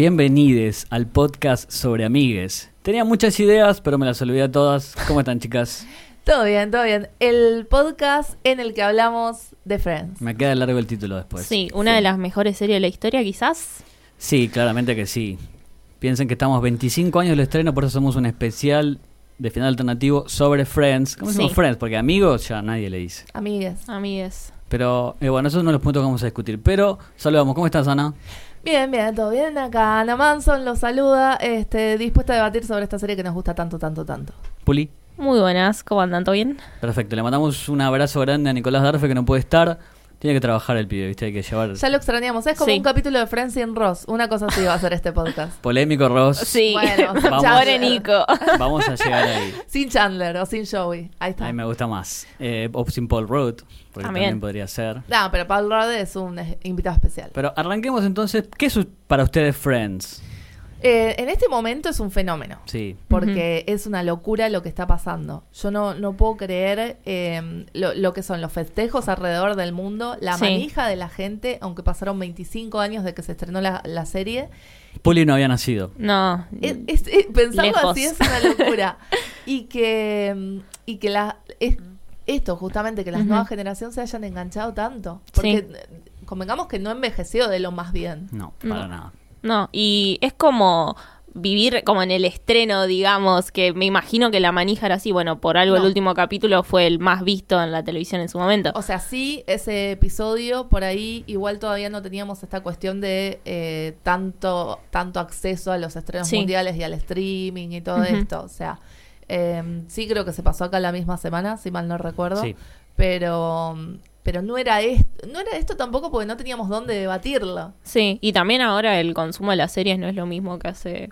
Bienvenides al podcast sobre amigues. Tenía muchas ideas, pero me las olvidé todas. ¿Cómo están, chicas? Todo bien, todo bien. El podcast en el que hablamos de Friends. Me queda largo el título después. Sí, una Sí. de las mejores series de la historia, quizás. Sí, claramente que sí. Piensen que estamos 25 años del estreno, por eso somos un especial de final alternativo sobre Friends. ¿Cómo decimos Sí. Friends? Porque amigos ya nadie le dice. Amigues. Amigues. Pero eh, bueno, eso es uno de los puntos que vamos a discutir. Pero saludamos. ¿Cómo estás, Ana? Bien, bien, todo bien. Acá Ana Manson los saluda, este, dispuesta a debatir sobre esta serie que nos gusta tanto, tanto, tanto. Puli. Muy buenas, ¿cómo andan? ¿Todo bien? Perfecto. Le mandamos un abrazo grande a Nicolás Darfe que no puede estar. Tiene que trabajar el pibe, ¿viste? Hay que llevar. Ya lo extrañamos. Es como Sí. un capítulo de Friends sin Ross. Una cosa así va a ser este podcast. Polémico, Ross. Sí, Bueno, Vamos. pobre Nico. Vamos a llegar ahí. Sin Chandler o sin Joey. Ahí A está. mí me gusta más. Eh, o sin Paul Rudd, porque también. También. podría ser. No, pero Paul Rudd es un eh, invitado especial. Pero arranquemos entonces. ¿Qué es para ustedes Friends? Eh, en este momento es un fenómeno. Sí. porque es una locura lo que está pasando. Yo no, no puedo creer eh, lo, lo que son los festejos alrededor del mundo, la Sí. manija de la gente, aunque pasaron 25 años de que se estrenó la, la serie. Puli no había nacido. No. Es, es- es- pensarlo Lejos. así es una locura. y que, y que la, es- esto, justamente, que las nuevas generaciones se hayan enganchado tanto. Porque eh, convengamos que no envejeció de lo más bien. No, para No. nada. No, y es como vivir como en el estreno, digamos, que me imagino que la manija era así. Bueno, por algo No. el último capítulo fue el más visto en la televisión en su momento. O sea, sí, ese episodio por ahí igual todavía no teníamos esta cuestión de eh, tanto, tanto acceso a los estrenos Sí. mundiales y al streaming y todo esto. O sea, eh, sí creo que se pasó acá la misma semana, si mal no recuerdo. Sí. Pero, pero no era esto, no era esto tampoco porque no teníamos dónde debatirlo. Sí, y también ahora el consumo de las series no es lo mismo que hace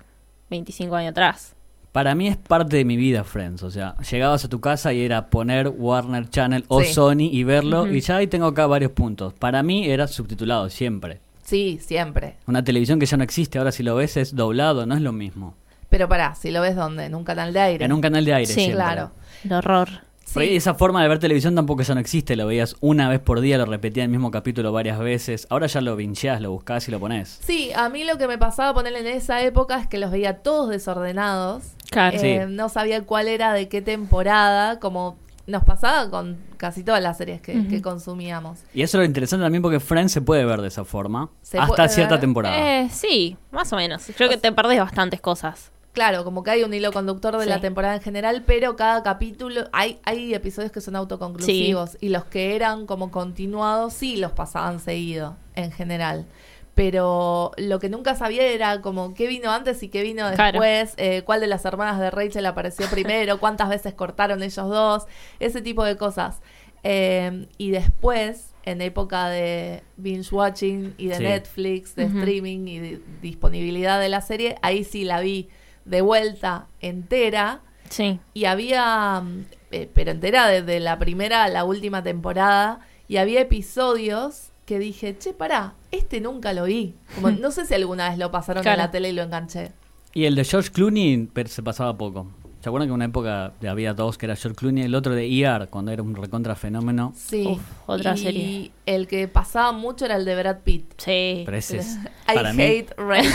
25 años atrás. Para mí es parte de mi vida, Friends. O sea, llegabas a tu casa y era poner Warner Channel o Sí. Sony y verlo. Y ya ahí tengo acá varios puntos. Para mí era subtitulado siempre. Sí, siempre. Una televisión que ya no existe. Ahora si lo ves es doblado, no es lo mismo. Pero pará, si lo ves donde, en un canal de aire. En un canal de aire Sí, siempre. Claro. El horror. Sí. esa forma de ver televisión tampoco ya no existe. Lo veías una vez por día, lo repetías el mismo capítulo varias veces. Ahora ya lo vincheás, lo buscás y lo pones. Sí, a mí lo que me pasaba ponerle en esa época es que los veía todos desordenados. Claro. Sí. Eh, No sabía cuál era de qué temporada, como nos pasaba con casi todas las series que, consumíamos. Y eso es lo interesante también porque Friends se puede ver de esa forma. Se hasta cierta ver. temporada. Eh, sí, más o menos. Creo que te perdés bastantes cosas. Claro, como que hay un hilo conductor de Sí. la temporada en general, pero cada capítulo, hay, hay episodios que son autoconclusivos y los que eran como continuados sí los pasaban seguido en general. Pero lo que nunca sabía era como qué vino antes y qué vino Claro. después, eh, cuál de las hermanas de Rachel apareció primero, cuántas veces cortaron ellos dos, ese tipo de cosas. Eh, y después, en época de binge watching y de Sí. Netflix, de streaming y de disponibilidad de la serie, ahí sí la vi de vuelta entera Sí. y había, mm, eh, pero entera desde la primera a la última temporada y había episodios que dije, che, pará, este nunca lo vi. Como, no sé si alguna vez lo pasaron Claro. en la tele y lo enganché. Y el de George Clooney pero se pasaba poco. ¿Se acuerdan que en una época había dos que era George Clooney y el otro de ER, cuando era un recontra fenómeno? Sí. Uf, otra y serie. el que pasaba mucho era el de Brad Pitt. Sí. Pero ese es, I para mí, hate Rachel.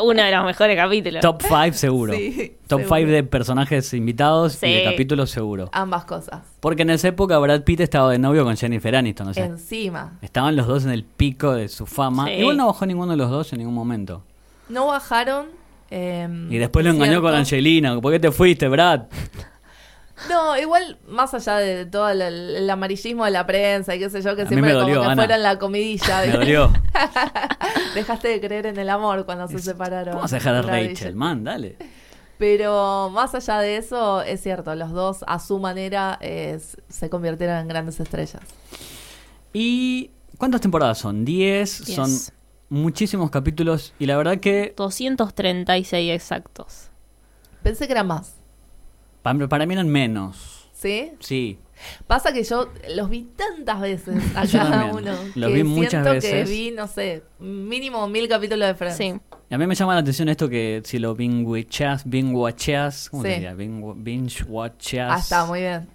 Uno de los mejores capítulos. top 5 seguro. Sí, top seguro. 5 de personajes invitados y de capítulos seguro. Ambas cosas. Porque en esa época Brad Pitt estaba de novio con Jennifer Aniston, o sea, Encima. estaban los dos en el pico de su fama. Sí. Igual no bajó ninguno de los dos en ningún momento. No bajaron. Em, Y después lo engañó con. Angelina. ¿Por qué te fuiste, Brad? No, igual, más allá de todo el, el amarillismo de la prensa y qué sé yo, que A siempre me dolió, como que Ana. fueron la comidilla. Me dolió. Dejaste de creer en el amor cuando se separaron. ¿Cómo vas a dejar a Rachel? Man, dale. Pero más allá de eso, es cierto, los dos a su manera es- se convirtieron en grandes estrellas. ¿Y cuántas temporadas son? 10. Diez. Son muchísimos capítulos. Y la verdad que 236 exactos. Pensé que era más, para, para mí eran menos. ¿sí? Sí. Pasa que yo los vi tantas veces a Yo cada también. uno. Los que vi muchas siento que veces. vi, no sé, mínimo mil capítulos de Friends. Sí. Y a mí me llama la atención esto que si lo binge-watcheas, binge-watcheas, ¿cómo Sí. se diría? Binge- Binge-watcheas. Ah, está, muy bien.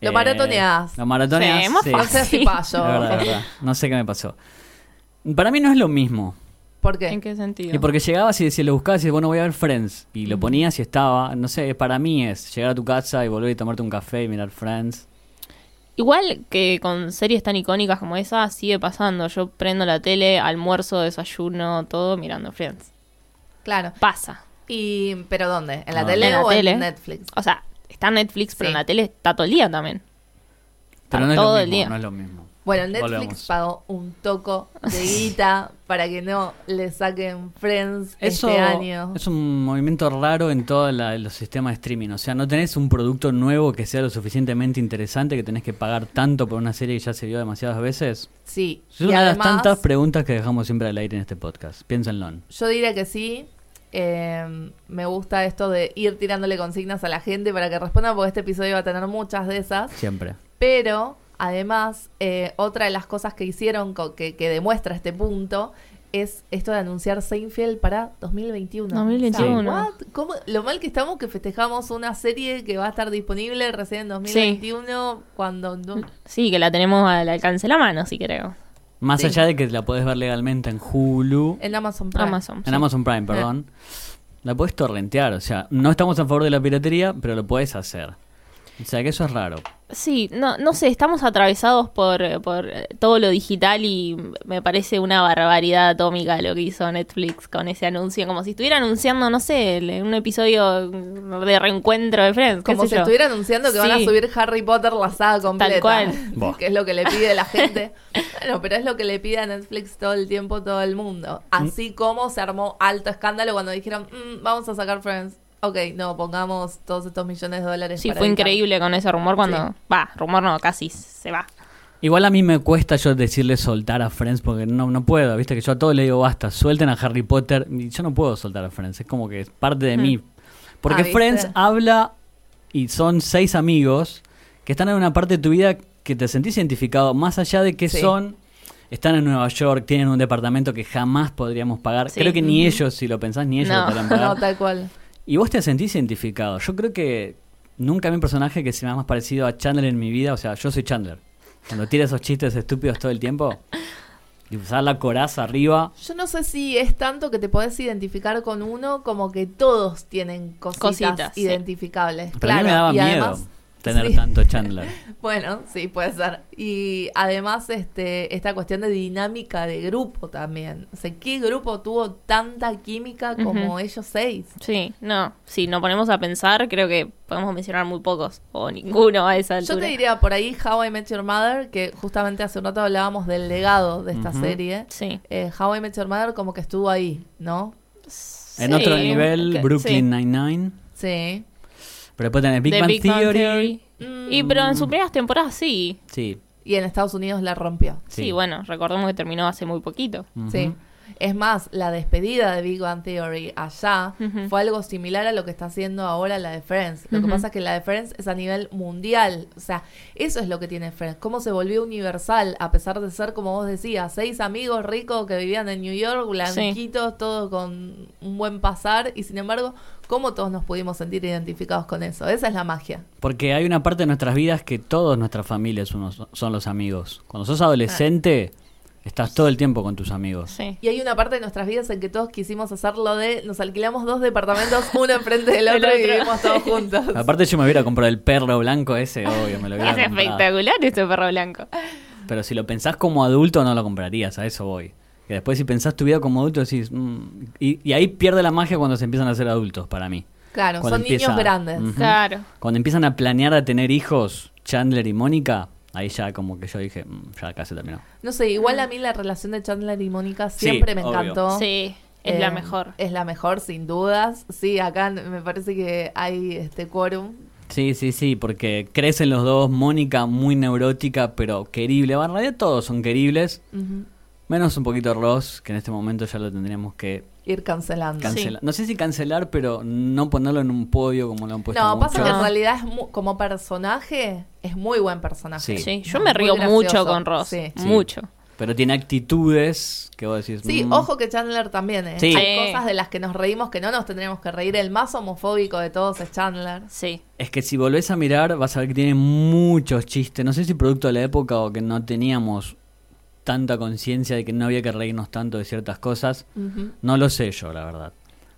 Lo Eh, maratoneás. Lo maratoneas, Sí, más sí. No verdad. No sé qué me pasó. Para mí no es lo mismo. ¿Por qué? ¿En qué sentido? Y porque llegabas y decías, lo buscabas y decías, bueno, voy a ver Friends. Y lo ponías y estaba, no sé, para mí es llegar a tu casa y volver y tomarte un café y mirar Friends. Igual que con series tan icónicas como esa, sigue pasando. Yo prendo la tele, almuerzo, desayuno, todo mirando Friends. Claro. Pasa. Y, ¿Pero dónde? ¿En la No. tele En la o tele. en Netflix? O sea, está en Netflix, pero Sí. en la tele está todo el día también. Pero Está no es, todo lo el mismo, día. no es lo mismo. Bueno, Netflix Volvemos. pagó un toco de guita para que no le saquen Friends Eso este año. es un movimiento raro en todos los sistemas de streaming. O sea, no tenés un producto nuevo que sea lo suficientemente interesante que tenés que pagar tanto por una serie que ya se vio demasiadas veces. Sí. Es y una de las tantas preguntas que dejamos siempre al aire en este podcast. Piénsenlo. Yo diría que sí. Eh, me gusta esto de ir tirándole consignas a la gente para que respondan, porque este episodio va a tener muchas de esas. Siempre. Pero, además, eh, otra de las cosas que hicieron co- que, que demuestra este punto es esto de anunciar Seinfeld para 2021. 2021. O sea, what? ¿Cómo- Lo mal que estamos que festejamos una serie que va a estar disponible recién en 2021 cuando... no- Sí, que la tenemos al alcance de la mano, sí creo. Más Sí. allá de que la podés ver legalmente en Hulu, En Amazon Prime. Amazon. en sí. Amazon Prime, perdón, la podés torrentear. O sea, no estamos a favor de la piratería, pero lo podés hacer. O sea, que eso es raro. Sí, no, no sé, estamos atravesados por, eh, por eh, todo lo digital y me parece una barbaridad atómica lo que hizo Netflix con ese anuncio, como si estuviera anunciando, no sé, un episodio de reencuentro de Friends. Como si yo. estuviera anunciando que van a subir Harry Potter la saga completa. cual. Buah. que es lo que le pide la gente. bueno, pero es lo que le pide a Netflix todo el tiempo, todo el mundo. Así como se armó alto escándalo cuando dijeron, "Mm, vamos a sacar Friends. Ok, no, pongamos todos estos millones de dólares. Sí, para fue editar". increíble con ese rumor cuando... Sí. Va, rumor no, casi se va. Igual a mí me cuesta yo decirle soltar a Friends porque no, no puedo, viste que yo a todos le digo basta, suelten a Harry Potter y yo no puedo soltar a Friends, es como que es parte de mí. Porque Ah. Friends habla y son seis amigos que están en una parte de tu vida que te sentís identificado, más allá de que Sí. son, están en Nueva York, tienen un departamento que jamás podríamos pagar. Sí. Creo que ni ellos, si lo pensás, ni ellos No. lo podrían pagar. No, tal cual. Y vos te sentís identificado. Yo creo que nunca vi un personaje que se me ha más parecido a Chandler en mi vida. O sea, yo soy Chandler. Cuando tira esos chistes estúpidos todo el tiempo y usar la coraza arriba. Yo no sé si es tanto que te podés identificar con uno como que todos tienen cositas, Cositas, sí. identificables. Pero a mí me daba y miedo además- tener sí. tanto Chandler. Bueno, sí, puede ser. Y además, este, esta cuestión de dinámica de grupo también. O sea, ¿qué grupo tuvo tanta química como Ujú. ellos seis? Sí, no, si nos ponemos a pensar, creo que podemos mencionar muy pocos, o ninguno a esa altura. Yo te diría por ahí How I Met Your Mother, que justamente hace un rato hablábamos del legado de esta Ujú. serie. Sí. Eh, How I Met Your Mother como que estuvo ahí, ¿no? En Sí, otro nivel, ok, Brooklyn sí. Nine-Nine. Sí. Pero después tenés Big The Bang Big Bang Theory. Theory. Mm, Y pero en sus primeras temporadas sí. Sí. Y en Estados Unidos la rompió. sí. Sí. bueno, recordemos que terminó hace muy poquito. Ujú. Es más, la despedida de Big Bang Theory allá fue algo similar a lo que está haciendo ahora la de Friends. Lo que pasa es que la de Friends es a nivel mundial. O sea, eso es lo que tiene Friends. Cómo se volvió universal, a pesar de ser, como vos decías, seis amigos ricos que vivían en New York, blanquitos, todos con un buen pasar. Y sin embargo, cómo todos nos pudimos sentir identificados con eso. Esa es la magia. Porque hay una parte de nuestras vidas que todas nuestras familias son los, son los amigos. Cuando sos adolescente, estás todo el tiempo con tus amigos. Sí. Y hay una parte de nuestras vidas en que todos quisimos hacerlo de nos alquilamos dos departamentos, uno enfrente del El otro y vivimos todos juntos. Aparte yo me hubiera comprado el perro blanco ese, obvio, me lo hubiera Es comprado. espectacular este perro blanco. Pero si lo pensás como adulto, no lo comprarías, a eso voy. Que después si pensás tu vida como adulto, decís... mm, y, y ahí pierde la magia cuando se empiezan a ser adultos, para mí. Claro, Cuando son empieza- niños grandes. Claro. Cuando empiezan a planear a tener hijos, Chandler y Mónica, ahí ya como que yo dije, "Mm, ya casi terminó. No sé, igual a mí la relación de Chandler y Mónica siempre me obvio. encantó. Sí, es Eh, la mejor. Es la mejor, sin dudas. Sí, acá me parece que hay este quórum. Sí, sí, sí, porque crecen los dos, Mónica muy neurótica, pero querible. Bueno, en realidad todos son queribles, menos un poquito Ross, que en este momento ya lo tendríamos que Ir cancelando. No sé si cancelar, pero no ponerlo en un podio como lo han puesto No, pasa que en realidad es mu- como personaje es muy buen personaje. Sí. Sí, yo me río mucho con Ross. Sí. Sí. Mucho. Pero tiene actitudes que vos decís... Sí, "Mm". ojo que Chandler también, ¿eh? Sí. Hay cosas de las que nos reímos que no nos tendríamos que reír. El más homofóbico de todos es Chandler. Sí. Es que si volvés a mirar, vas a ver que tiene muchos chistes. No sé si producto de la época o que no teníamos tanta conciencia de que no había que reírnos tanto de ciertas cosas. No lo sé yo, la verdad.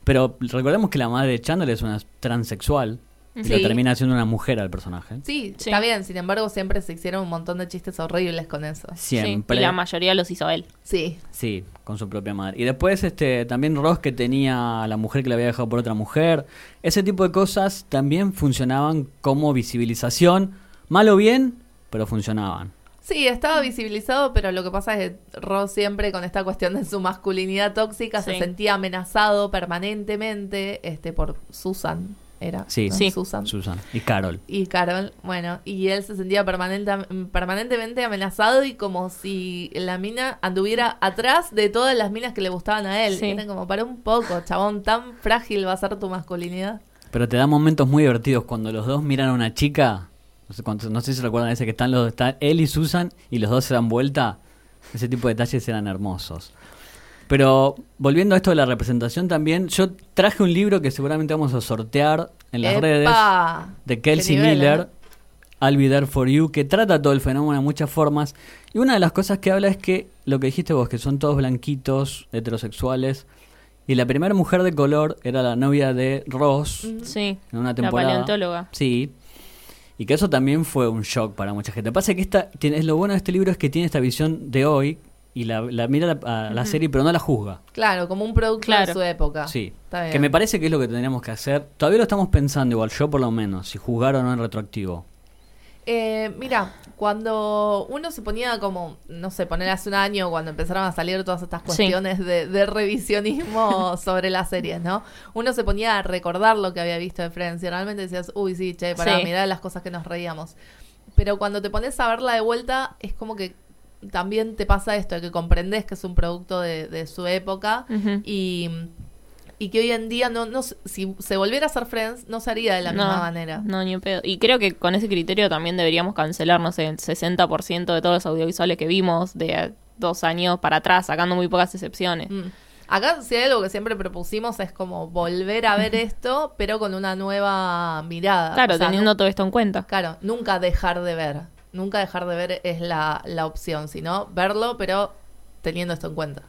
Pero recordemos que la madre de Chandler es una transexual y Sí. lo termina siendo una mujer al personaje. Sí, Sí. está bien. Sin embargo, siempre se hicieron un montón de chistes horribles con eso. Siempre. Sí, y la mayoría los hizo él. Sí. Sí, con su propia madre. Y después este también Ross que tenía a la mujer que le había dejado por otra mujer. Ese tipo de cosas también funcionaban como visibilización. Mal o bien, pero funcionaban. Sí, estaba visibilizado, pero lo que pasa es que Ross siempre con esta cuestión de su masculinidad tóxica se sentía amenazado permanentemente este por Susan, era. Sí, ¿no? Sí. Susan. Susan y Carol. Y Carol, bueno, y él se sentía permanente, permanentemente amenazado y como si la mina anduviera atrás de todas las minas que le gustaban a él. Sí. Era como, para un poco, chabón, tan frágil va a ser tu masculinidad. Pero te da momentos muy divertidos cuando los dos miran a una chica. No sé, cuántos- no sé si recuerdan ese que están los están él y Susan y los dos se dan vuelta. Ese tipo de detalles eran hermosos. Pero volviendo a esto de la representación también, yo traje un libro que seguramente vamos a sortear en las ¡Epa! redes de Kelsey nivel, Miller, ¿eh? I'll Be There For You, que trata todo el fenómeno de muchas formas. Y una de las cosas que habla es que lo que dijiste vos, que son todos blanquitos, heterosexuales. Y la primera mujer de color era la novia de Ross Sí. en una La temporada. paleontóloga. Sí. Y que eso también fue un shock para mucha gente. Pasa que esta, tiene, lo bueno de este libro es que tiene esta visión de hoy y la, la mira la, a la serie, pero no la juzga. Claro, como un producto Claro. de su época. Sí. Está bien. Que me parece que es lo que tendríamos que hacer. Todavía lo estamos pensando igual, yo por lo menos, si juzgar o no en retroactivo. Eh, mira, cuando uno se ponía como, no sé, poner hace un año, cuando empezaron a salir todas estas Sí. cuestiones de, de revisionismo sobre las series, ¿no? Uno se ponía a recordar lo que había visto de Friends y realmente decías, uy, sí, che, para Sí. mirar las cosas que nos reíamos. Pero cuando te pones a verla de vuelta, es como que también te pasa esto, de que comprendes que es un producto de, de su época y, y que hoy en día, no, no si se volviera a hacer Friends, no se haría de la misma manera. No, ni un pedo. Y creo que con ese criterio también deberíamos cancelar, no sé, el 60% de todos los audiovisuales que vimos de dos años para atrás, sacando muy pocas excepciones. Mm. Acá si hay algo que siempre propusimos es como volver a ver esto, pero con una nueva mirada. Claro, O sea, teniendo todo esto en cuenta. claro, nunca dejar de ver. Nunca dejar de ver es la, la opción, sino verlo, pero teniendo esto en cuenta.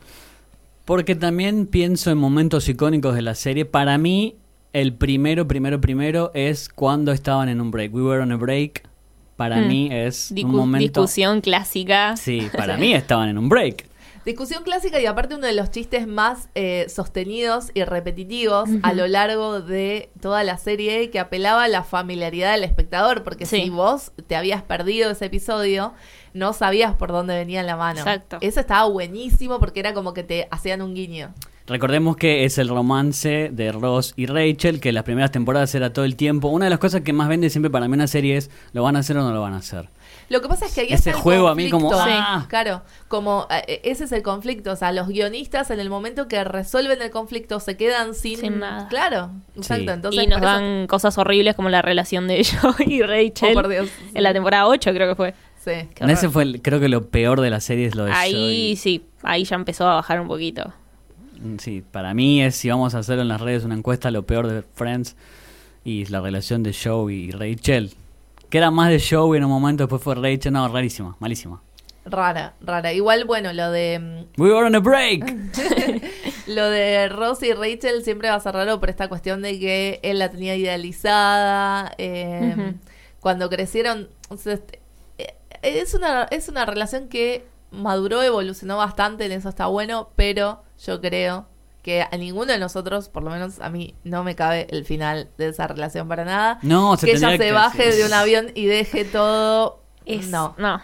Porque también pienso en momentos icónicos de la serie. Para mí, el primero, primero, primero es cuando estaban en un break. We were on a break. Para Mm. mí es Discu- un momento. Discusión clásica. Sí, para mí estaban en un break. Discusión clásica y aparte uno de los chistes más eh, sostenidos y repetitivos a lo largo de toda la serie que apelaba a la familiaridad del espectador, porque Sí. si vos te habías perdido ese episodio, no sabías por dónde venía la mano. Exacto. Eso estaba buenísimo porque era como que te hacían un guiño. Recordemos que es el romance de Ross y Rachel, que las primeras temporadas era todo el tiempo. Una de las cosas que más vende siempre para mí una serie es, ¿lo van a hacer o no lo van a hacer? Lo que pasa es que ahí Ese está el juego a mí como. ¡ah! Claro, como eh, ese es el conflicto. O sea, los guionistas en el momento que resuelven el conflicto se quedan sin, Sin nada. Claro, exacto. Sí. Entonces, y nos eso- dan cosas horribles como la relación de Joe y Rachel. Oh, por Dios. En la temporada 8 creo que fue. Sí. Ese fue, el- creo que lo peor de la serie es lo de Ahí sí, ahí ya empezó a bajar un poquito. Mm, Sí, para mí es, si vamos a hacer en las redes una encuesta, lo peor de Friends y la relación de Joey y Rachel. Que era más de Joey en un momento, después fue Rachel. No, rarísima, malísima. Rara, rara. Igual, bueno, lo de mm, We were on a break. lo de Ross y Rachel siempre va a ser raro por esta cuestión de que él la tenía idealizada. eh, Ujú. Cuando crecieron. o sea, este, eh, es una, es una relación que maduró, evolucionó bastante, en eso está bueno, pero yo creo que a ninguno de nosotros, por lo menos a mí, no me cabe el final de esa relación para nada. No, se que ella se que- baje de un avión y deje todo. Es- No. No.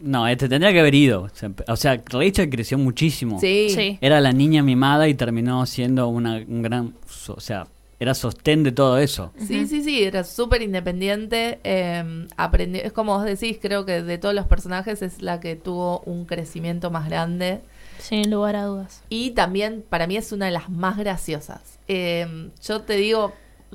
No, este tendría que haber ido. O sea, Rachel creció muchísimo. Sí. Sí. Era la niña mimada y terminó siendo una, un gran... O sea, era sostén de todo eso. Sí, sí, sí, era súper independiente. eh, aprendió, es como vos decís, creo que de todos los personajes es la que tuvo un crecimiento más grande. Sin lugar a dudas. Y también para mí es una de las más graciosas. Eh, yo te digo,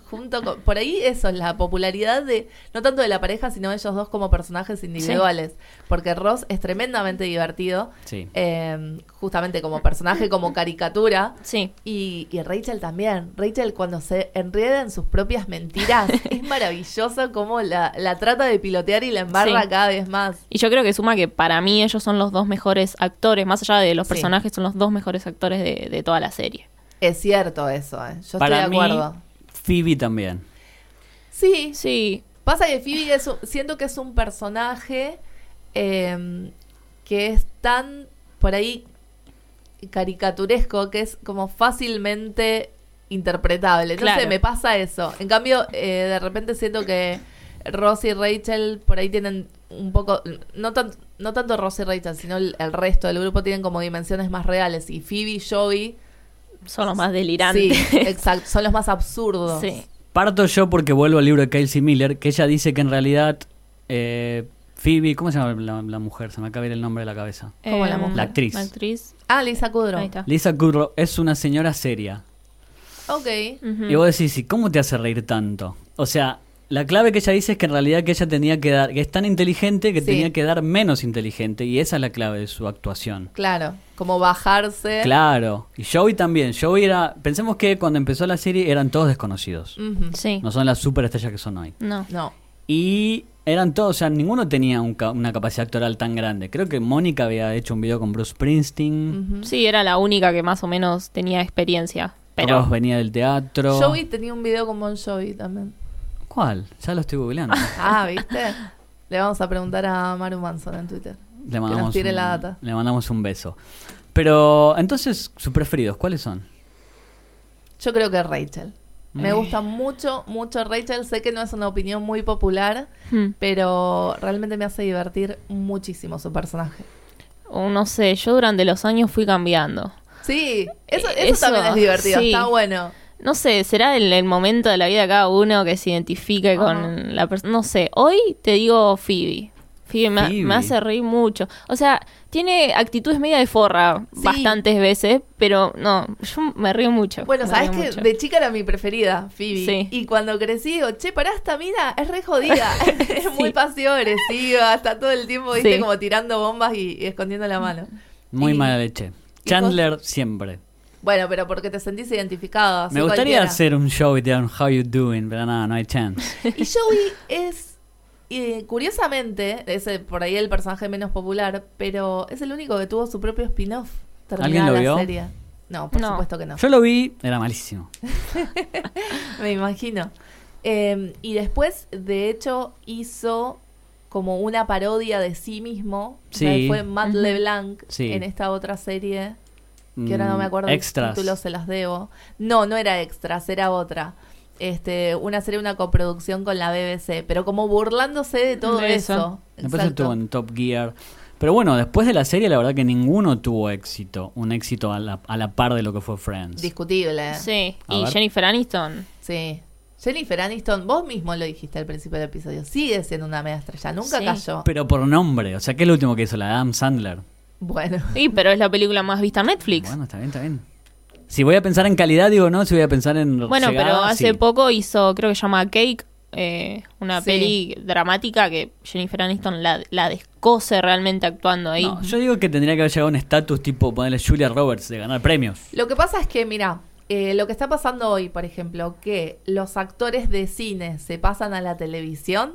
junto con... Por ahí eso, es la popularidad de, no tanto de la pareja, sino de ellos dos como personajes individuales. Porque Ross es tremendamente divertido, Sí. eh, justamente como personaje, como caricatura. Sí. Y, y Rachel también. Rachel cuando se enreda en sus propias mentiras, es maravilloso cómo la, la trata de pilotear y la embarra Sí. cada vez más. Y yo creo que suma que para mí ellos son los dos mejores actores, más allá de los Sí. personajes, son los dos mejores actores de, de toda la serie. Es cierto eso, ¿eh? yo Para estoy de acuerdo. mí, Phoebe también. Sí, Sí, Pasa que Phoebe es un- siento que es un personaje eh, que es tan por ahí caricaturesco que es como fácilmente interpretable. Claro. sé, me pasa eso. En cambio, eh, de repente siento que Ross y Rachel por ahí tienen un poco, no, tan, no tanto Ross y Rachel, sino el, el resto del grupo tienen como dimensiones más reales. Y Phoebe y Joey, son los más delirantes. sí, exacto, son los más absurdos. Sí. Parto yo porque vuelvo al libro de Kelsey Miller, que ella dice que en realidad eh, Phoebe, ¿cómo se llama la, la mujer? Se me acaba de ir el nombre de la cabeza. Como la mujer. La actriz. La actriz. Ah, Lisa Kudrow. Ahí está. Lisa Kudrow es una señora seria. Ok. Ujú. Y vos decís, ¿y cómo te hace reír tanto? O sea, la clave que ella dice es que en realidad que ella tenía que dar, que es tan inteligente que Sí. tenía que dar menos inteligente, y esa es la clave de su actuación. Claro, como bajarse. Claro. Y Joey también. Joey era, pensemos que cuando empezó la serie eran todos desconocidos. Sí. No son las superestrellas que son hoy. No. No. Y eran todos, o sea, ninguno tenía un ca- una capacidad actoral tan grande. Creo que Mónica había hecho un video con Bruce Springsteen. Sí, era la única que más o menos tenía experiencia. Pero Ross venía del teatro. Joey tenía un video con Bon Jovi también. ¿Cuál? Ya lo estoy googleando. Ah, ¿viste? Le vamos a preguntar a Maru Manson en Twitter. Le mandamos, tire un, la data. le mandamos un beso. Pero, entonces, sus preferidos, ¿cuáles son? Yo creo que Rachel. Me Mm. gusta mucho, mucho Rachel. Sé que no es una opinión muy popular, Hmm. pero realmente me hace divertir muchísimo su personaje. No sé, yo durante los años fui cambiando. Sí, eso, eso eso, también es divertido, sí. está bueno. No sé, será el, el momento de la vida de cada uno que se identifique con la persona. No sé, hoy te digo Phoebe. Phoebe me, Phoebe. me hace reír mucho. O sea, tiene actitudes media de forra Sí. bastantes veces, pero no, yo me río mucho. Bueno, sabes que mucho. de chica era mi preferida, Phoebe. Sí. Y cuando crecí digo, che, pará, esta mina es re jodida. es muy Sí. pasivo agresiva, está todo el tiempo, viste, Sí. como tirando bombas y, y escondiendo la mano. Muy Y- mala leche. Chandler siempre. Bueno, pero porque te sentís identificado. Me gustaría hacer un show y te dan How You Doing, pero no, no hay chance. Y Joey es, eh, curiosamente, es eh, por ahí el personaje menos popular, pero es el único que tuvo su propio spin-off. terminada ¿Alguien lo la vio? serie. No, por No. supuesto que no. Yo lo vi, era malísimo. Me imagino. Eh, y después, de hecho, hizo como una parodia de sí mismo. O sea, Sí. fue Matt. LeBlanc Sí. en esta otra serie, que ahora no me Mm, acuerdo Extras. el título, se las debo. No, no era Extras, era otra. Este, una serie, una coproducción con la BBC, pero como burlándose de todo De eso. eso. Después Exacto. estuvo en Top Gear. Pero bueno, después de la serie, la verdad que ninguno tuvo éxito. Un éxito a la, a la par de lo que fue Friends. Discutible. Sí, A y ver. Jennifer Aniston. Sí. Jennifer Aniston, vos mismo lo dijiste al principio del episodio, sigue siendo una media estrella, nunca Sí. cayó. Pero por nombre. O sea, ¿qué es lo último que hizo? La de Adam Sandler. Bueno, Sí, pero es la película más vista en Netflix. Bueno, está bien, está bien. Si voy a pensar en calidad, digo no. Si voy a pensar en. Bueno, llegada, pero hace sí. poco hizo, creo que se llama Cake, eh, una Sí. peli dramática que Jennifer Aniston la, la descose realmente actuando ahí. No, yo digo que tendría que haber llegado a un estatus tipo ponerle Julia Roberts de ganar premios. Lo que pasa es que, mira, eh, lo que está pasando hoy, por ejemplo, que los actores de cine se pasan a la televisión,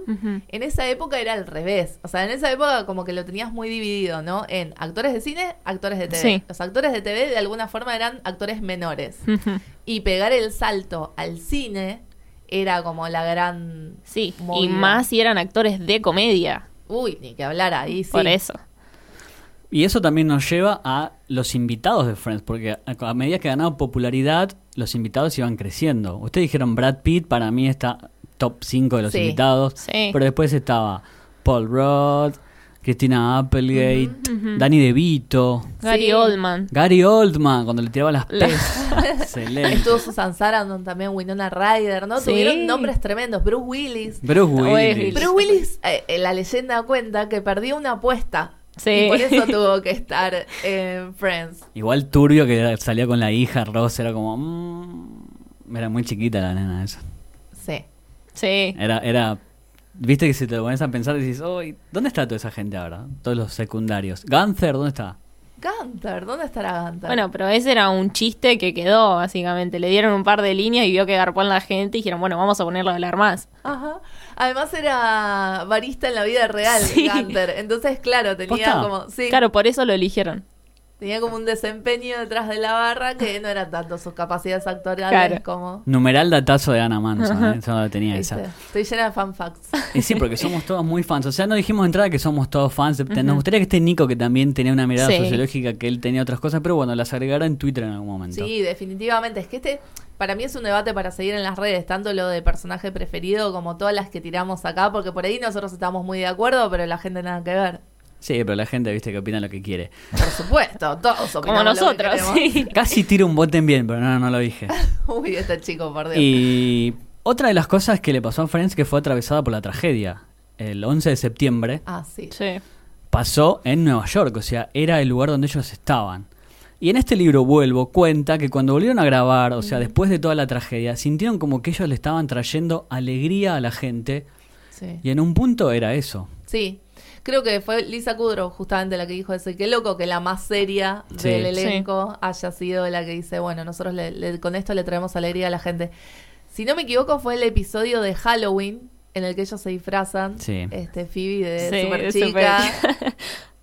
en esa época era al revés. O sea, en esa época como que lo tenías muy dividido, ¿no? En actores de cine, actores de TV. Sí. Los actores de TV de alguna forma eran actores menores. Y pegar el salto al cine era como la gran... Sí, y más si eran actores de comedia. Uy, ni que hablar ahí, sí. Por eso. Y eso también nos lleva a los invitados de Friends, porque a, a medida que ganaba popularidad, los invitados iban creciendo. Ustedes dijeron Brad Pitt, para mí está top 5 de los Sí. invitados, Sí. pero después estaba Paul Rudd, Christina Applegate, Ujú. Danny DeVito, Gary Sí. Oldman. Gary Oldman, cuando le tiraba las La- pesas. Excelente. Estuvo Susan Sarandon también, Winona Ryder, ¿no? Sí. Tuvieron nombres tremendos. Bruce Willis. Bruce Willis. Willis. Bruce Willis, eh, eh, la leyenda cuenta que perdió una apuesta. Sí. Y por eso tuvo que estar en Friends. Igual turbio que salía con la hija, Ross era como... mm, era muy chiquita la nena esa. Sí. Sí. Era, era, viste que si te lo pones a pensar decís, oh, ¿dónde está toda esa gente ahora? Todos los secundarios. Gunther, ¿dónde está? Gunther, ¿dónde estará Gunther? Bueno, pero ese era un chiste que quedó, básicamente. Le dieron un par de líneas y vio que garpó en la gente y dijeron, bueno, vamos a ponerlo a hablar más. Ajá. Además era barista en la vida real, Sí. Gunther. Entonces, claro, tenía ¿Posta? como... Sí, Claro, por eso lo eligieron. tenía como un desempeño detrás de la barra que no eran tanto sus capacidades actorales Claro. como... Numeral datazo de Ana Manson, ¿eh? Eso lo tenía ¿viste? esa. Estoy llena de fan facts. Y sí, porque somos todos muy fans. O sea, no dijimos de entrada que somos todos fans. Nos gustaría que esté Nico, que también tenía una mirada Sí. sociológica, que él tenía otras cosas, pero bueno, las agregará en Twitter en algún momento. Sí, definitivamente. Es que este, para mí es un debate para seguir en las redes, tanto lo de personaje preferido como todas las que tiramos acá, porque por ahí nosotros estamos muy de acuerdo, pero la gente nada que ver. Sí, pero la gente, viste, que opina lo que quiere. Por supuesto, todos opinamos Como lo que nosotros, sí. Casi tiro un bote en bien, pero no, no lo dije. Uy, este chico, por Dios. Y otra de las cosas que le pasó a Friends que fue atravesada por la tragedia. El 11 de septiembre Ah, sí. Sí. pasó en Nueva York, o sea, era el lugar donde ellos estaban. Y en este libro Vuelvo cuenta que cuando volvieron a grabar, o sea, después de toda la tragedia, sintieron como que ellos le estaban trayendo alegría a la gente Sí. y en un punto era eso. Sí. Creo que fue Lisa Kudrow justamente la que dijo eso. Y qué loco que la más seria Sí. del elenco haya sido la que dice, bueno, nosotros le- le- con esto le traemos alegría a la gente. Si no me equivoco, fue el episodio de Halloween en el que ellos se disfrazan. Sí. Este, Phoebe de Sí, super. Superchica.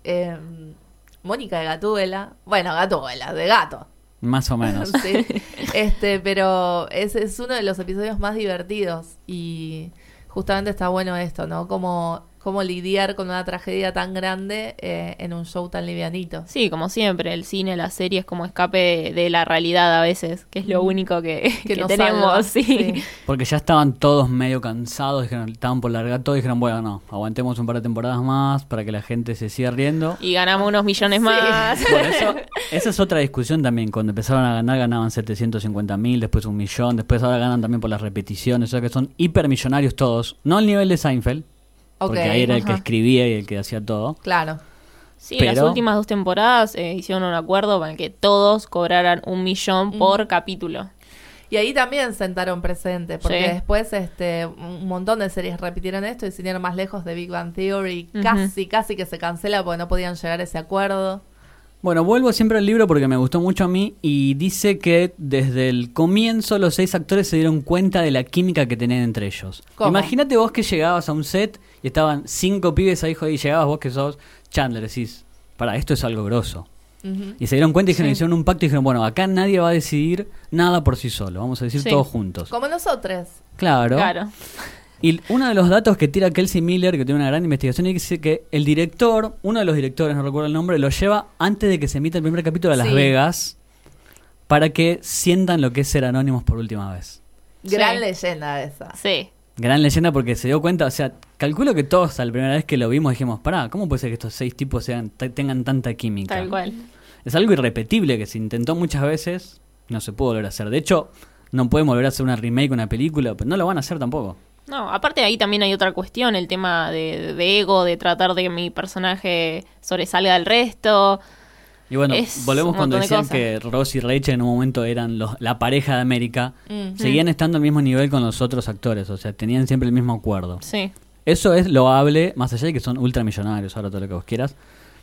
eh, Mónica de Gatúbela. Bueno, Gatúbela, de gato. Más o menos. Sí. Este, pero es, es uno de los episodios más divertidos y justamente está bueno esto, ¿no? Como, como lidiar con una tragedia tan grande eh, en un show tan livianito. Sí, como siempre, el cine, las series como escape de, de la realidad a veces, que es lo único que, Mm. Que que nos tenemos, sí. sí. Porque ya estaban todos medio cansados, dijeron, estaban por largar todo, dijeron, bueno, no, aguantemos un par de temporadas más para que la gente se siga riendo. Y ganamos unos millones Sí. más. Bueno, eso, esa es otra discusión también. Cuando empezaron a ganar, ganaban 750 mil, después un millón, después ahora ganan también por las repeticiones. O sea que son hipermillonarios todos. No al nivel de Seinfeld, porque ahí era el que escribía y el que hacía todo. Claro. Sí, las últimas dos temporadas eh, hicieron un acuerdo para que todos cobraran un millón por capítulo. Y ahí también sentaron presente, porque Sí. después este, un montón de series repitieron esto y sin ir más lejos de Big Bang Theory. Ujú. Casi, casi que se cancela porque no podían llegar a ese acuerdo. Bueno, vuelvo siempre al libro porque me gustó mucho a mí y dice que desde el comienzo los seis actores se dieron cuenta de la química que tenían entre ellos. Imagínate vos que llegabas a un set y estaban cinco pibes ahí y llegabas vos que sos Chandler, decís, para, esto es algo grosso. Y se dieron cuenta y dijeron, Sí. hicieron un pacto y dijeron, bueno, acá nadie va a decidir nada por sí solo, vamos a decir Sí. todos juntos. Como nosotros. Claro. Claro. Y uno de los datos que tira Kelsey Miller, que tiene una gran investigación, dice que el director, uno de los directores, no recuerdo el nombre, lo lleva antes de que se emita el primer capítulo a Las Sí. Vegas para que sientan lo que es ser anónimos por última vez. Gran Sí. leyenda esa. Sí. Gran leyenda porque se dio cuenta, o sea, calculo que todos a la primera vez que lo vimos dijimos, pará, ¿cómo puede ser que estos seis tipos sean, tengan tanta química? Tal cual. Es algo irrepetible que se intentó muchas veces, no se pudo volver a hacer. De hecho, no pueden volver a hacer una remake, una película, pero no lo van a hacer tampoco. No, aparte ahí también hay otra cuestión, el tema de, de ego, de tratar de que mi personaje sobresalga del resto. Y bueno, Es volvemos cuando de decían que Ross y Rachel en un momento eran los, la pareja de América. Mm. Seguían estando al mismo nivel con los otros actores, o sea, tenían siempre el mismo acuerdo. Sí. Eso es loable, más allá de que son ultramillonarios, ahora todo lo que vos quieras.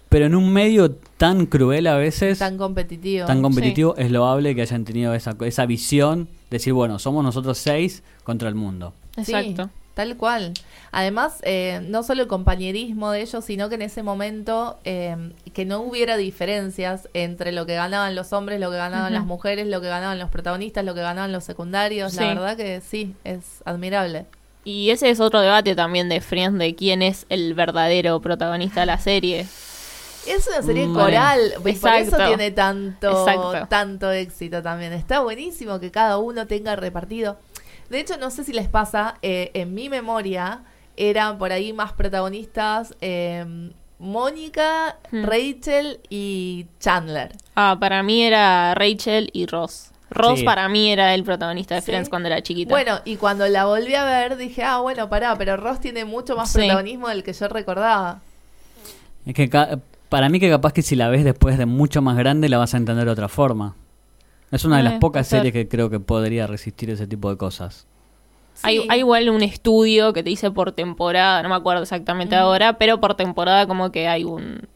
Pero en un medio tan cruel a veces, Tan tan, competitivo. es loable que hayan tenido esa, esa visión, decir, bueno, somos nosotros seis contra el mundo. Sí, Exacto. Tal cual. Además, eh, no solo el compañerismo de ellos, sino que en ese momento eh, que no hubiera diferencias entre lo que ganaban los hombres, lo que ganaban las mujeres, lo que ganaban los protagonistas, lo que ganaban los secundarios. La verdad que sí, es admirable. Y ese es otro debate también de Friends, de quién es el verdadero protagonista de la serie. Es una serie Mm, coral, por eso tiene tanto, Exacto. tanto éxito también. Está buenísimo que cada uno tenga repartido. De hecho, no sé si les pasa, eh, en mi memoria eran por ahí más protagonistas eh, Mónica, Hmm. Rachel y Chandler. Ah, para mí era Rachel y Ross. Ross Sí. para mí era el protagonista de Sí. Friends cuando era chiquita. Bueno, y cuando la volví a ver dije, ah, bueno, pará, pero Ross tiene mucho más Sí. protagonismo del que yo recordaba. Es que ca- para mí que capaz que si la ves después de mucho más grande la vas a entender de otra forma. Es una de Eh, las pocas puede ser. series que creo que podría resistir ese tipo de cosas. Hay, Sí. hay igual un estudio que te dice por temporada, no me acuerdo exactamente ahora, pero por temporada como que hay un,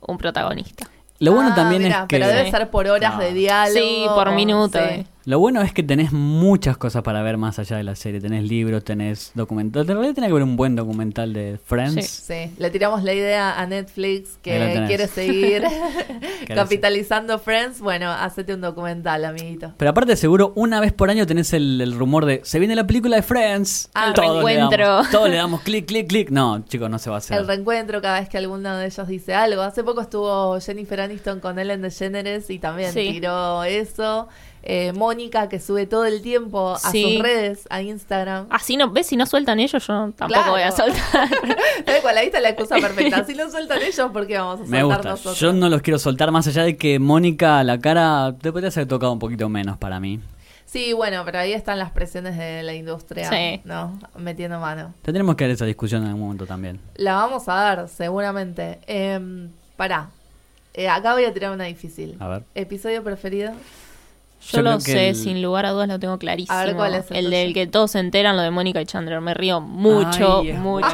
un protagonista. Lo bueno Ah, también mirá, es que... Pero debe ser por horas No. de diálogo. Sí, por o- minuto. sí. eh. Lo bueno es que tenés muchas cosas para ver más allá de la serie. Tenés libros, tenés documentales. En realidad tenés que ver un buen documental de Friends. Sí, le tiramos la idea a Netflix que quiere seguir capitalizando Friends. Bueno, hacete un documental, amiguito. Pero aparte seguro, una vez por año tenés el, el rumor de se viene la película de Friends. Ah, el Todos le reencuentro. damos- Todos le damos clic, clic, clic. No, chicos, no se va a hacer. El reencuentro cada vez que alguno de ellos dice algo. Hace poco estuvo Jennifer Aniston con Ellen DeGeneres y también Sí. tiró eso. Eh, Mónica que sube todo el tiempo a Sí. sus redes, a Instagram. Así no, ¿ves? Si no sueltan ellos, yo tampoco Claro. voy a soltar. Tal cual, ahí está la excusa perfecta. Si no sueltan ellos, ¿por qué vamos a soltar Me gusta. nosotros? Yo no los quiero soltar más allá de que Mónica, la cara, te podría haber tocado un poquito menos para mí. Sí, bueno, pero ahí están las presiones de la industria, Sí. ¿no? Metiendo mano. Tendremos que dar esa discusión en algún momento también. La vamos a dar, seguramente. Eh, pará. Eh, acá voy a tirar una difícil. A ver. ¿Episodio preferido? Yo, Yo lo sé, el- sin lugar a dudas lo tengo clarísimo. A ver, ¿cuál es el del que todos se enteran, lo de Mónica y Chandler. Me río mucho, Ay, mucho.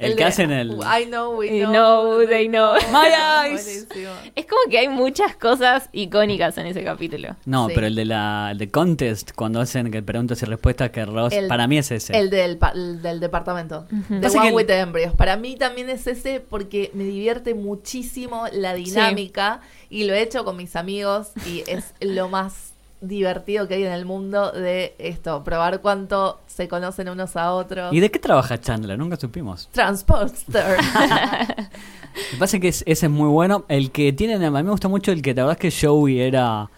El, que de- hacen el... I know, we know. know, they know. My eyes. Es como que hay muchas cosas icónicas en ese capítulo. No, Sí. pero el de la el de contest, cuando hacen que preguntas y respuestas, que Ross, El- para mí es ese. El del, pa- el del departamento. The Pasa One que with the Embryos. Para mí también es ese porque me divierte muchísimo la dinámica y lo he hecho con mis amigos y es lo más divertido que hay en el mundo de esto, probar cuánto se conocen unos a otros. ¿Y de qué trabaja Chandler? Nunca supimos. Transporter. Me parece que es- ese es muy bueno. El que tienen, a mí me gusta mucho el que, ¿te acordás que Joey era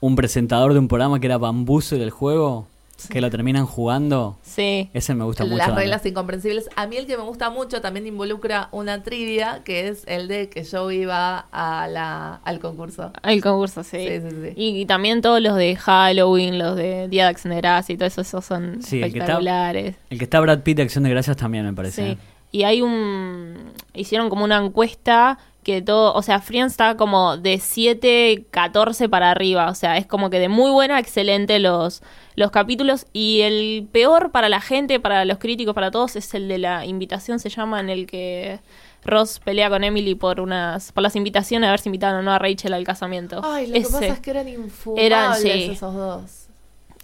un presentador de un programa que era Bambuzo del juego? Que lo terminan jugando. Sí. Ese me gusta mucho. Las también. reglas incomprensibles. A mí el que me gusta mucho también involucra una trivia, que es el de que yo iba a la, al concurso. El concurso, sí. Sí, sí, sí. Y, y también todos los de Halloween, los de Día de Acción de Gracias y todo eso, esos son Sí, el que está- espectaculares. El que está Brad Pitt de Acción de Gracias también me parece. Sí. Y hay un. Hicieron como una encuesta que todo. O sea, Friends está como de 7, 14 para arriba. O sea, es como que de muy buena a excelente los, los capítulos. Y el peor para la gente, para los críticos, para todos, es el de la invitación. Se llama en el que Ross pelea con Emily por unas por las invitaciones, a ver si invitaron o no a Rachel al casamiento. Ay, lo que pasa es que eran infumables Eran, sí. esos dos.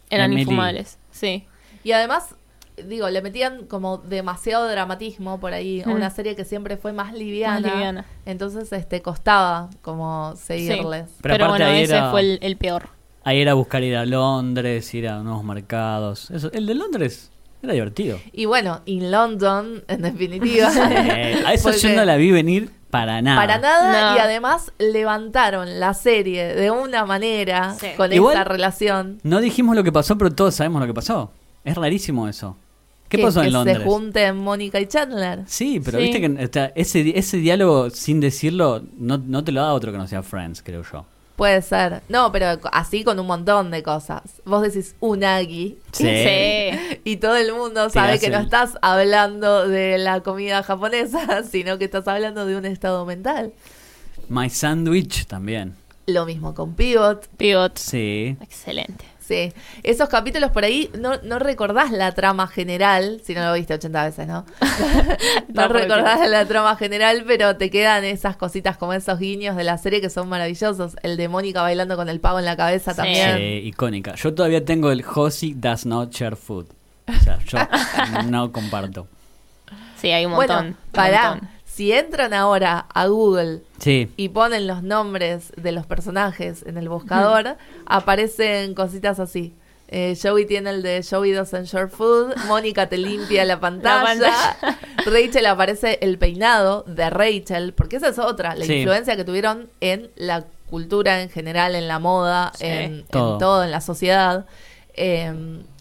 Eran Emily. infumables. Sí. Y además, digo, le metían como demasiado dramatismo por ahí a Mm. una serie que siempre fue más liviana. Más liviana. Entonces, este, costaba como seguirles. Pero Pero, aparte bueno, ahí ese era- fue el, el peor. Ahí era buscar ir a Londres, ir a nuevos mercados. Eso, el de Londres era divertido. Y bueno, in London, en definitiva. Eh, a eso Porque yo no la vi venir para nada. Para nada, No. y además levantaron la serie de una manera Sí. con Igual- esa relación. No dijimos lo que pasó, pero todos sabemos lo que pasó. Es rarísimo eso. ¿Qué que- pasó que en Londres? se junten Mónica y Chandler. Sí, pero Sí. viste que o sea, ese, ese diálogo sin decirlo no, no te lo da otro que no sea Friends, creo yo. Puede ser. No, pero así con un montón de cosas. Vos decís unagi Sí. Sí. y todo el mundo sabe que no estás hablando de la comida japonesa, sino que estás hablando de un estado mental. My Sandwich también. Lo mismo con Pivot. Pivot. Sí. Excelente. Sí, esos capítulos por ahí no, no recordás la trama general, si no lo viste 80 veces, ¿no? no recordás la trama general, pero te quedan esas cositas como esos guiños de la serie que son maravillosos. El de Mónica bailando con el pavo en la cabeza Sí. también. Sí, icónica. Yo todavía tengo el Josie does not share food. O sea, yo no comparto. Sí, hay un montón. Bueno, montón. Si entran ahora a Google Sí. y ponen los nombres de los personajes en el buscador, aparecen cositas así. Eh, Joey tiene el de Joey doesn't share food, Mónica te limpia la pantalla, pantalla. Rachel aparece el peinado de Rachel, porque esa es otra, la Sí. influencia que tuvieron en la cultura en general, en la moda, Sí. en, en Todo. todo. en la sociedad. Eh,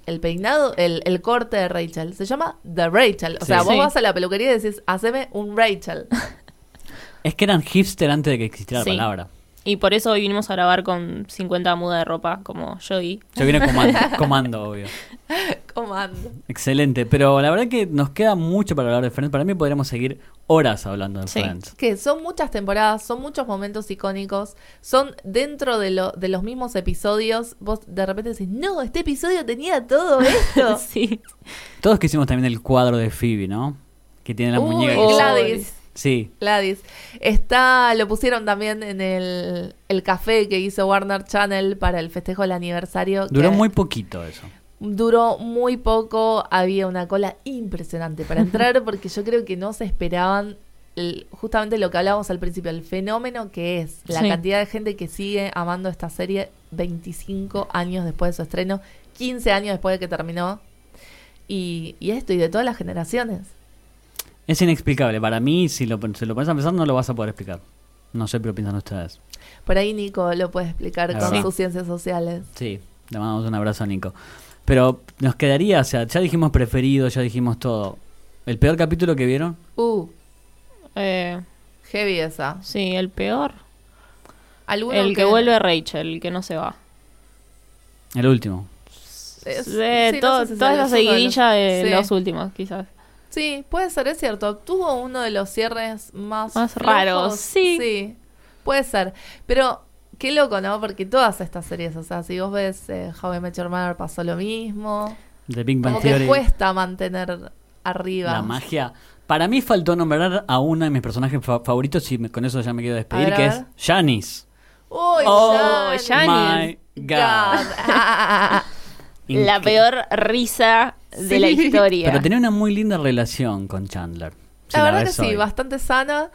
el peinado, el, el corte de Rachel, se llama The Rachel. O Sí. sea, vos Sí. vas a la peluquería y decís, haceme un Rachel. Es que eran hipster antes de que existiera Sí. la palabra. Y por eso hoy vinimos a grabar con 50 mudas de ropa, como Joey. Yo vine comando, comando, obvio. Comando. Excelente, pero la verdad que nos queda mucho para hablar de Friends. Para mí podríamos seguir horas hablando de Sí. Friends. Que son muchas temporadas, son muchos momentos icónicos, son dentro de, lo, de los mismos episodios. Vos de repente decís, no, este episodio tenía todo esto. sí. Todos que hicimos también el cuadro de Phoebe, ¿no? Que tiene la Uy, muñeca. Gladys. Sí, Gladys. Está, lo pusieron también en el, el café que hizo Warner Channel para el festejo del aniversario. duró que muy poquito eso. Duró muy poco, había una cola impresionante para entrar porque yo creo que no se esperaban el- justamente lo que hablábamos al principio, el fenómeno que es la Sí. cantidad de gente que sigue amando esta serie 25 años después de su estreno, 15 años después de que terminó. Y, y esto, y de todas las generaciones. Es inexplicable. Para mí, si lo, si lo pones a pensar, no lo vas a poder explicar. No sé, pero piensan ustedes. Por ahí Nico lo puede explicar La con verdad. sus ciencias sociales. Sí, le mandamos un abrazo a Nico. Pero nos quedaría, o sea, ya dijimos preferido, ya dijimos todo. ¿El peor capítulo que vieron? Uh, Eh, heavy esa. sí, el peor. ¿Alguno El que vuelve Rachel, el que no se va. El último. Es- Eh, sí, no to- sé si toda es esa uno de los- seguidilla de Sí. los últimos, quizás. Sí, puede ser, es cierto. Tuvo uno de los cierres más, Más flojos. raros, sí. Sí, puede ser. Pero qué loco, ¿no? Porque todas estas series, o sea, si vos ves eh, How I Met Your Mother pasó lo mismo. The Big Bang Como que cuesta mantener arriba. La magia. Para mí faltó nombrar a uno de mis personajes fa- favoritos y me- con eso ya me quiero despedir, que es Janice. Uy, Oh, Janis. Janis. My God. God. La peor risa de la historia. Pero tenía una muy linda relación con Chandler. Si La verdad que sí, bastante sana.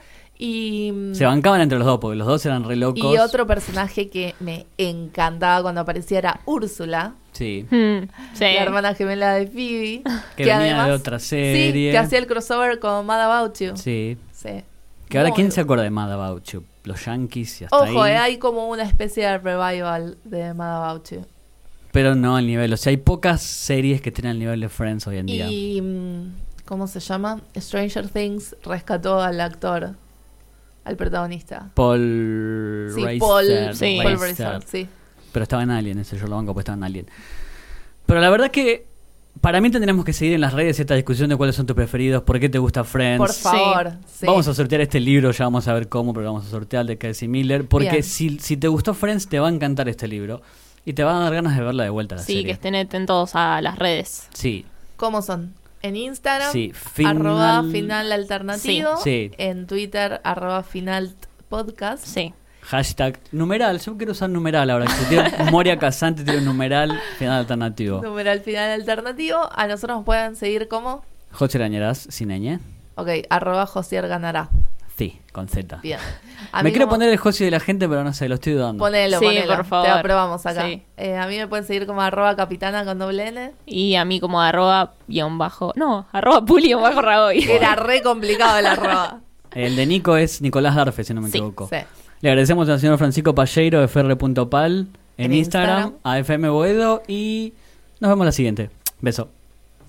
Y, mm, Se bancaban entre los dos, porque los dos eran re locos. y otro personaje que me encantaba cuando aparecía era Úrsula, Sí. Hmm, sí. la hermana gemela de Phoebe. Que venía de otra serie. Sí, que hacía el crossover con Mad About You. Sí. Sí. Que ahora, Muy ¿quién se acuerda de Mad About You? Los Yankees y hasta Ojo, ahí. eh, hay como una especie de revival de Mad About You. Pero no al nivel. O sea, hay pocas series que tienen el nivel de Friends hoy en día. Y, mm, ¿cómo se llama? Stranger Things rescató al actor, al protagonista. Paul Sí, Reiser, Paul, sí. Paul. Reiser, sí. Pero estaba en Alien, ese yo lo banco, pues estaba en Alien. Pero la verdad que para mí tendremos que seguir en las redes esta discusión de cuáles son tus preferidos, por qué te gusta Friends. Por favor. sí. Vamos a sortear este libro, ya vamos a ver cómo, pero vamos a sortear el de Casey Miller. Porque si, si te gustó Friends, te va a encantar este libro. Y te va a dar ganas de verla de vuelta a la Sí, que estén atentos a las redes. Sí, ¿Cómo son? En Instagram, sí. Final... arroba final alternativo. Sí. Sí. En Twitter, arroba final podcast. Sí. Hashtag numeral. Yo quiero usar numeral ahora. Que Moria Casante tiene un numeral final alternativo. Numeral final alternativo. A nosotros nos pueden seguir como, José Arañeras, sin ñ. ok, arroba Josier ganará. Sí, con Z. Bien. Me quiero poner el José de la gente, pero no sé, lo estoy dudando. Ponelo, Sí, ponelo. por favor. Te aprobamos acá. Sí. Eh, a mí me pueden seguir como arroba capitana con doble N. Y a mí como arroba guion bajo. No, arroba puli guion bajo ragoy. Era re complicado el arroba. El de Nico es Nicolás Darfe, si no me Sí, equivoco. Sí. Le agradecemos al señor Francisco Palleiro de fr.pal en, En Instagram, Instagram. a FM Boedo y nos vemos la siguiente. Beso.